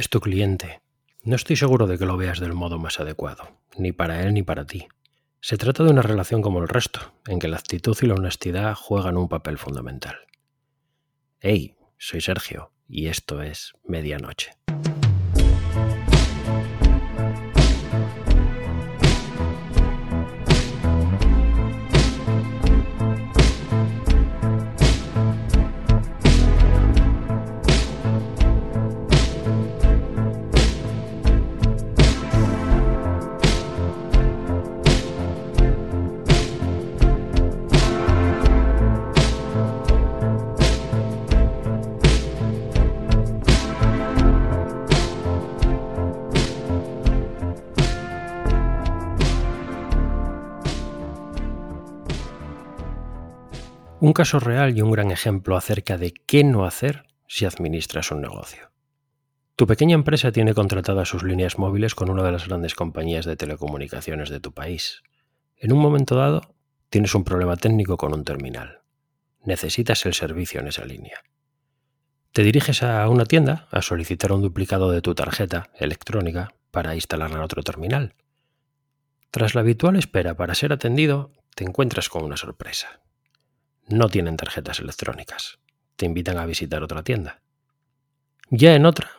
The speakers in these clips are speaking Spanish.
Es tu cliente. No estoy seguro de que lo veas del modo más adecuado, ni para él ni para ti. Se trata de una relación como el resto, en que la actitud y la honestidad juegan un papel fundamental. Hey, soy Sergio, y esto es Medianoche. Un caso real y un gran ejemplo acerca de qué no hacer si administras un negocio. Tu pequeña empresa tiene contratadas sus líneas móviles con una de las grandes compañías de telecomunicaciones de tu país. En un momento dado, tienes un problema técnico con un terminal. Necesitas el servicio en esa línea. Te diriges a una tienda a solicitar un duplicado de tu tarjeta electrónica para instalarla en otro terminal. Tras la habitual espera para ser atendido, te encuentras con una sorpresa no tienen tarjetas electrónicas. Te invitan a visitar otra tienda. Ya en otra,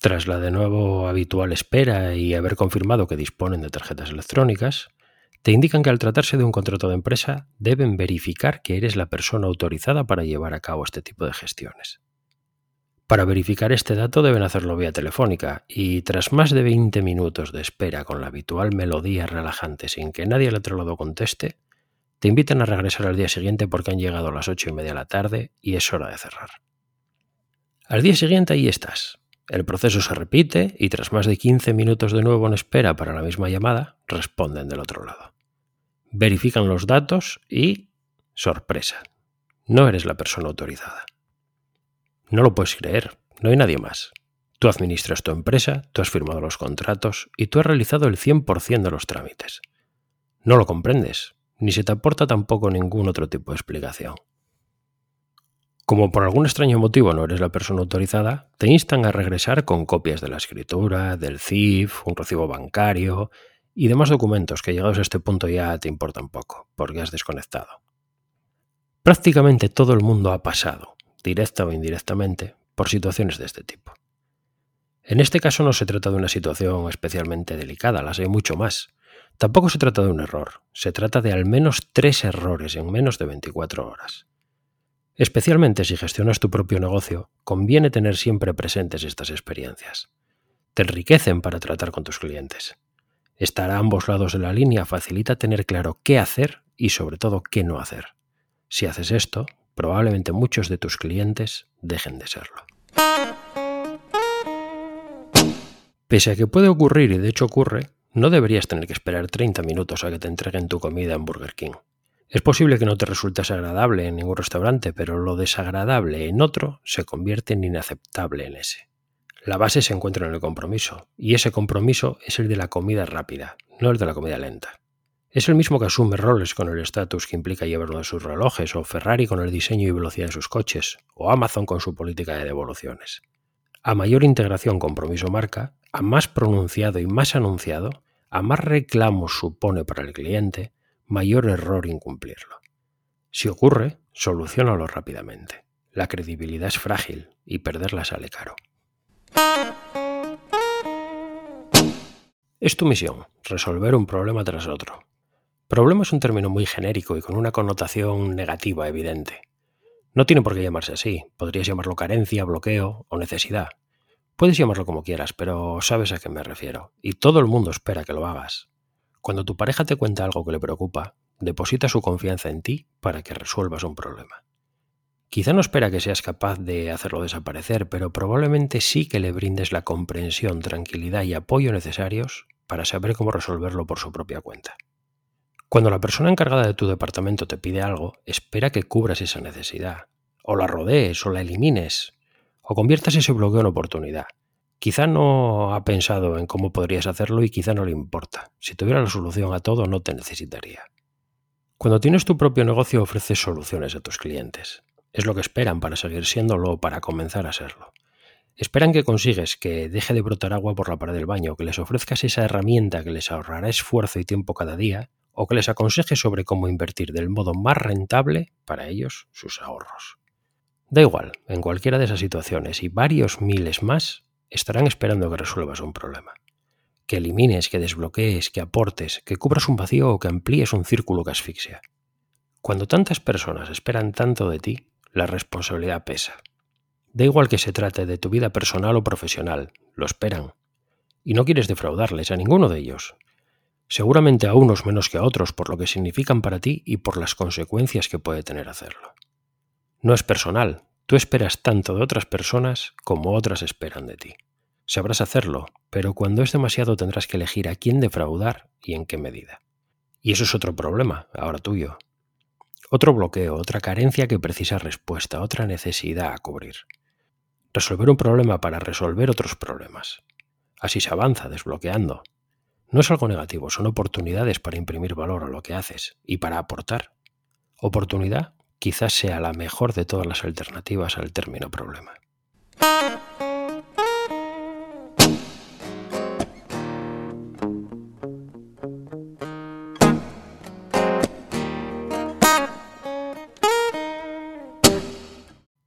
tras la de nuevo habitual espera y haber confirmado que disponen de tarjetas electrónicas, te indican que al tratarse de un contrato de empresa deben verificar que eres la persona autorizada para llevar a cabo este tipo de gestiones. Para verificar este dato deben hacerlo vía telefónica y tras más de 20 minutos de espera con la habitual melodía relajante sin que nadie al otro lado conteste, te invitan a regresar al día siguiente porque han llegado a las ocho y media de la tarde y es hora de cerrar. Al día siguiente ahí estás. El proceso se repite y tras más de 15 minutos de nuevo en espera para la misma llamada, responden del otro lado. Verifican los datos y... sorpresa. No eres la persona autorizada. No lo puedes creer, no hay nadie más. Tú administras tu empresa, tú has firmado los contratos y tú has realizado el 100% de los trámites. No lo comprendes, ni se te aporta tampoco ningún otro tipo de explicación. Como por algún extraño motivo no eres la persona autorizada, te instan a regresar con copias de la escritura, del CIF, un recibo bancario y demás documentos que llegados a este punto ya te importan poco, porque has desconectado. Prácticamente todo el mundo ha pasado, directa o indirectamente, por situaciones de este tipo. En este caso no se trata de una situación especialmente delicada, las hay mucho más, Tampoco se trata de un error, se trata de al menos tres errores en menos de 24 horas. Especialmente si gestionas tu propio negocio, conviene tener siempre presentes estas experiencias. Te enriquecen para tratar con tus clientes. Estar a ambos lados de la línea facilita tener claro qué hacer y sobre todo qué no hacer. Si haces esto, probablemente muchos de tus clientes dejen de serlo. Pese a que puede ocurrir y de hecho ocurre, no deberías tener que esperar 30 minutos a que te entreguen tu comida en Burger King. Es posible que no te resulte agradable en ningún restaurante, pero lo desagradable en otro se convierte en inaceptable en ese. La base se encuentra en el compromiso, y ese compromiso es el de la comida rápida, no el de la comida lenta. Es el mismo que asume roles con el estatus que implica llevar uno de sus relojes, o Ferrari con el diseño y velocidad de sus coches, o Amazon con su política de devoluciones. A mayor integración compromiso-marca, a más pronunciado y más anunciado, a más reclamos supone para el cliente, mayor error incumplirlo. Si ocurre, solucionalo rápidamente. La credibilidad es frágil y perderla sale caro. Es tu misión, resolver un problema tras otro. Problema es un término muy genérico y con una connotación negativa evidente. No tiene por qué llamarse así, podrías llamarlo carencia, bloqueo o necesidad. Puedes llamarlo como quieras, pero sabes a qué me refiero, y todo el mundo espera que lo hagas. Cuando tu pareja te cuenta algo que le preocupa, deposita su confianza en ti para que resuelvas un problema. Quizá no espera que seas capaz de hacerlo desaparecer, pero probablemente sí que le brindes la comprensión, tranquilidad y apoyo necesarios para saber cómo resolverlo por su propia cuenta. Cuando la persona encargada de tu departamento te pide algo, espera que cubras esa necesidad, o la rodees o la elimines, o conviertas ese bloqueo en oportunidad. Quizá no ha pensado en cómo podrías hacerlo y quizá no le importa. Si tuviera la solución a todo, no te necesitaría. Cuando tienes tu propio negocio, ofreces soluciones a tus clientes. Es lo que esperan para seguir siéndolo o para comenzar a serlo. Esperan que consigues que deje de brotar agua por la pared del baño, que les ofrezcas esa herramienta que les ahorrará esfuerzo y tiempo cada día, o que les aconseje sobre cómo invertir del modo más rentable para ellos sus ahorros. Da igual, en cualquiera de esas situaciones y varios miles más estarán esperando que resuelvas un problema. Que elimines, que desbloquees, que aportes, que cubras un vacío o que amplíes un círculo que asfixia. Cuando tantas personas esperan tanto de ti, la responsabilidad pesa. Da igual que se trate de tu vida personal o profesional, lo esperan. Y no quieres defraudarles a ninguno de ellos, seguramente a unos menos que a otros por lo que significan para ti y por las consecuencias que puede tener hacerlo. No es personal, tú esperas tanto de otras personas como otras esperan de ti. Sabrás hacerlo, pero cuando es demasiado tendrás que elegir a quién defraudar y en qué medida. Y eso es otro problema, ahora tuyo. Otro bloqueo, otra carencia que precisa respuesta, otra necesidad a cubrir. Resolver un problema para resolver otros problemas. Así se avanza, desbloqueando, no es algo negativo, son oportunidades para imprimir valor a lo que haces y para aportar. Oportunidad quizás sea la mejor de todas las alternativas al término problema.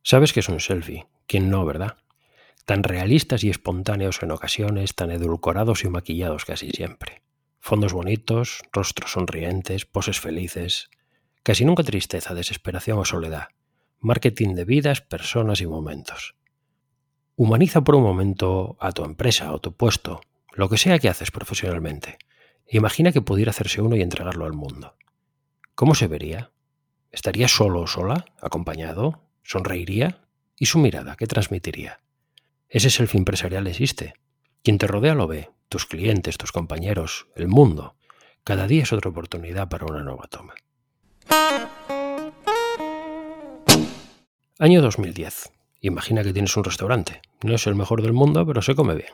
¿Sabes qué es un selfie? ¿Quién no, verdad? tan realistas y espontáneos en ocasiones, tan edulcorados y maquillados casi siempre. Fondos bonitos, rostros sonrientes, poses felices, casi nunca tristeza, desesperación o soledad. Marketing de vidas, personas y momentos. Humaniza por un momento a tu empresa o tu puesto, lo que sea que haces profesionalmente. Imagina que pudiera hacerse uno y entregarlo al mundo. ¿Cómo se vería? ¿Estaría solo o sola? ¿Acompañado? ¿Sonreiría? ¿Y su mirada qué transmitiría? Ese selfie empresarial existe. Quien te rodea lo ve, tus clientes, tus compañeros, el mundo. Cada día es otra oportunidad para una nueva toma. Año 2010. Imagina que tienes un restaurante. No es el mejor del mundo, pero se come bien.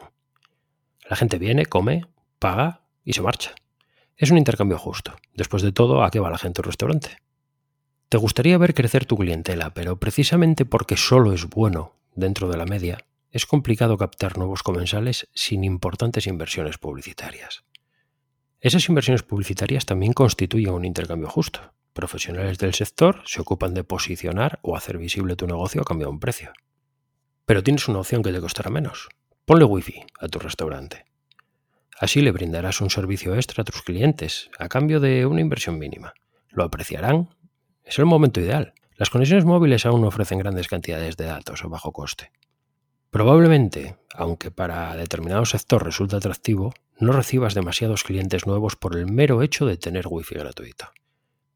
La gente viene, come, paga y se marcha. Es un intercambio justo. Después de todo, ¿a qué va la gente al restaurante? Te gustaría ver crecer tu clientela, pero precisamente porque solo es bueno dentro de la media, es complicado captar nuevos comensales sin importantes inversiones publicitarias. Esas inversiones publicitarias también constituyen un intercambio justo. Profesionales del sector se ocupan de posicionar o hacer visible tu negocio a cambio de un precio. Pero tienes una opción que te costará menos. Ponle wifi a tu restaurante. Así le brindarás un servicio extra a tus clientes a cambio de una inversión mínima. Lo apreciarán. Es el momento ideal. Las conexiones móviles aún no ofrecen grandes cantidades de datos o bajo coste. Probablemente, aunque para determinado sector resulte atractivo, no recibas demasiados clientes nuevos por el mero hecho de tener wifi gratuito.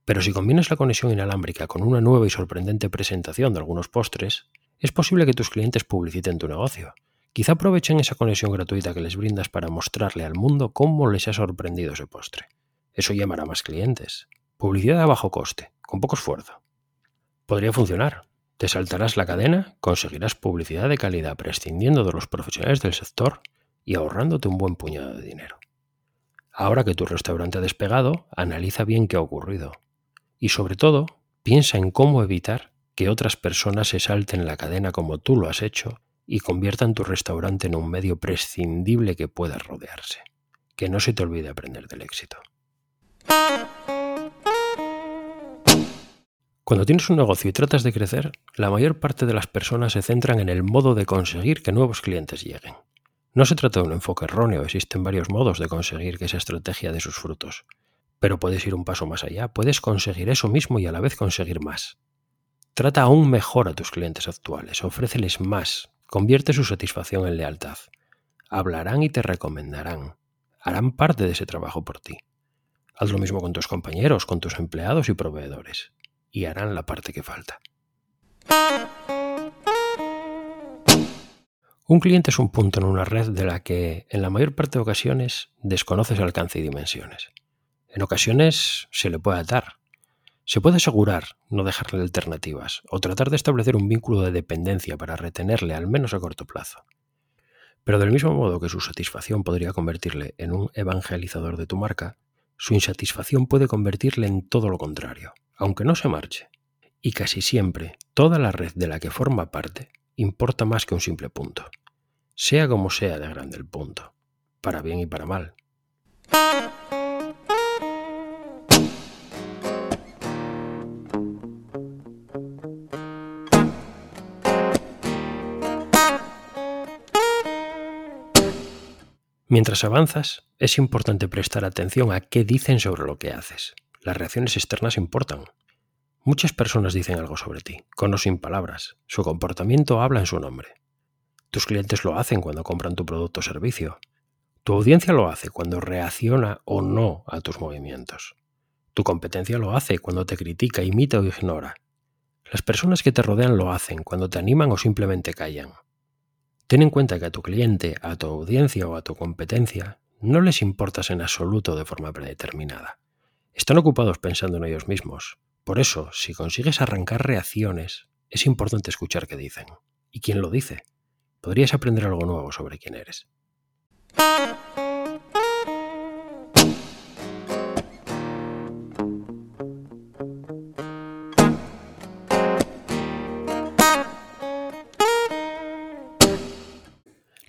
Pero si combinas la conexión inalámbrica con una nueva y sorprendente presentación de algunos postres, es posible que tus clientes publiciten tu negocio. Quizá aprovechen esa conexión gratuita que les brindas para mostrarle al mundo cómo les ha sorprendido ese postre. Eso llamará más clientes. Publicidad a bajo coste, con poco esfuerzo. Podría funcionar, te saltarás la cadena, conseguirás publicidad de calidad prescindiendo de los profesionales del sector y ahorrándote un buen puñado de dinero. Ahora que tu restaurante ha despegado, analiza bien qué ha ocurrido. Y sobre todo, piensa en cómo evitar que otras personas se salten la cadena como tú lo has hecho y conviertan tu restaurante en un medio prescindible que pueda rodearse. Que no se te olvide aprender del éxito. Cuando tienes un negocio y tratas de crecer, la mayor parte de las personas se centran en el modo de conseguir que nuevos clientes lleguen. No se trata de un enfoque erróneo, existen varios modos de conseguir que esa estrategia dé sus frutos. Pero puedes ir un paso más allá, puedes conseguir eso mismo y a la vez conseguir más. Trata aún mejor a tus clientes actuales, ofréceles más, convierte su satisfacción en lealtad. Hablarán y te recomendarán, harán parte de ese trabajo por ti. Haz lo mismo con tus compañeros, con tus empleados y proveedores y harán la parte que falta. Un cliente es un punto en una red de la que, en la mayor parte de ocasiones, desconoces alcance y dimensiones. En ocasiones se le puede atar. Se puede asegurar no dejarle alternativas o tratar de establecer un vínculo de dependencia para retenerle al menos a corto plazo. Pero del mismo modo que su satisfacción podría convertirle en un evangelizador de tu marca, su insatisfacción puede convertirle en todo lo contrario, aunque no se marche. Y casi siempre toda la red de la que forma parte importa más que un simple punto. sea como sea de grande el punto, para bien y para mal. Mientras avanzas, es importante prestar atención a qué dicen sobre lo que haces. Las reacciones externas importan. Muchas personas dicen algo sobre ti, con o sin palabras. Su comportamiento habla en su nombre. Tus clientes lo hacen cuando compran tu producto o servicio. Tu audiencia lo hace cuando reacciona o no a tus movimientos. Tu competencia lo hace cuando te critica, imita o ignora. Las personas que te rodean lo hacen cuando te animan o simplemente callan. Ten en cuenta que a tu cliente, a tu audiencia o a tu competencia no les importas en absoluto de forma predeterminada. Están ocupados pensando en ellos mismos. Por eso, si consigues arrancar reacciones, es importante escuchar qué dicen. ¿Y quién lo dice? Podrías aprender algo nuevo sobre quién eres.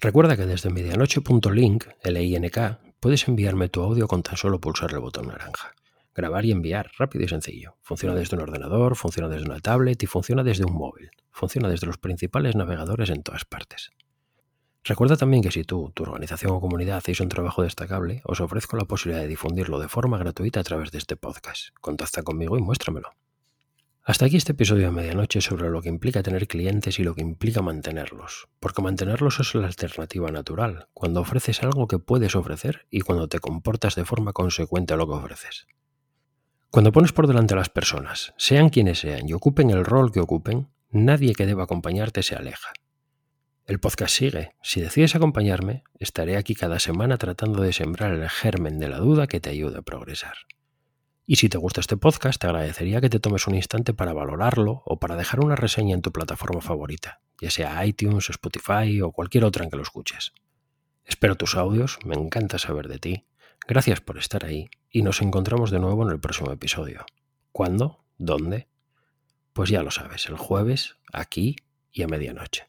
Recuerda que desde medianoche.link, LINK, puedes enviarme tu audio con tan solo pulsar el botón naranja. Grabar y enviar, rápido y sencillo. Funciona desde un ordenador, funciona desde una tablet y funciona desde un móvil. Funciona desde los principales navegadores en todas partes. Recuerda también que si tú, tu organización o comunidad hacéis un trabajo destacable, os ofrezco la posibilidad de difundirlo de forma gratuita a través de este podcast. Contacta conmigo y muéstramelo. Hasta aquí este episodio de medianoche sobre lo que implica tener clientes y lo que implica mantenerlos, porque mantenerlos es la alternativa natural, cuando ofreces algo que puedes ofrecer y cuando te comportas de forma consecuente a lo que ofreces. Cuando pones por delante a las personas, sean quienes sean y ocupen el rol que ocupen, nadie que deba acompañarte se aleja. El podcast sigue. Si decides acompañarme, estaré aquí cada semana tratando de sembrar el germen de la duda que te ayude a progresar. Y si te gusta este podcast, te agradecería que te tomes un instante para valorarlo o para dejar una reseña en tu plataforma favorita, ya sea iTunes, Spotify o cualquier otra en que lo escuches. Espero tus audios, me encanta saber de ti. Gracias por estar ahí y nos encontramos de nuevo en el próximo episodio. ¿Cuándo? ¿Dónde? Pues ya lo sabes, el jueves, aquí y a medianoche.